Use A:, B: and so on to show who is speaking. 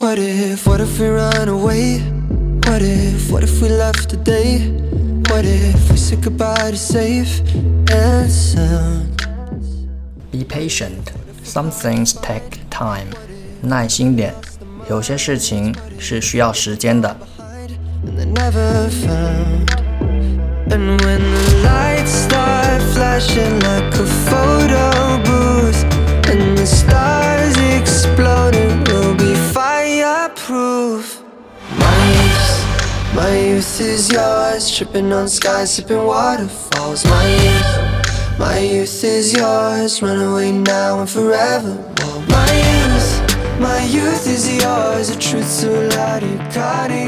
A: What if, what if we run away? What if, what if we left today? What if we said goodbye to safe and sound?
B: Be patient. Some things take time. 耐心点，有些事情是需要时间的。
A: and fireproof. My youth, my youth is yours, tripping on skies, sipping waterfalls. My youth, my youth is yours, run away now and forevermore. My youth, my youth is yours, a truth so loud you caught it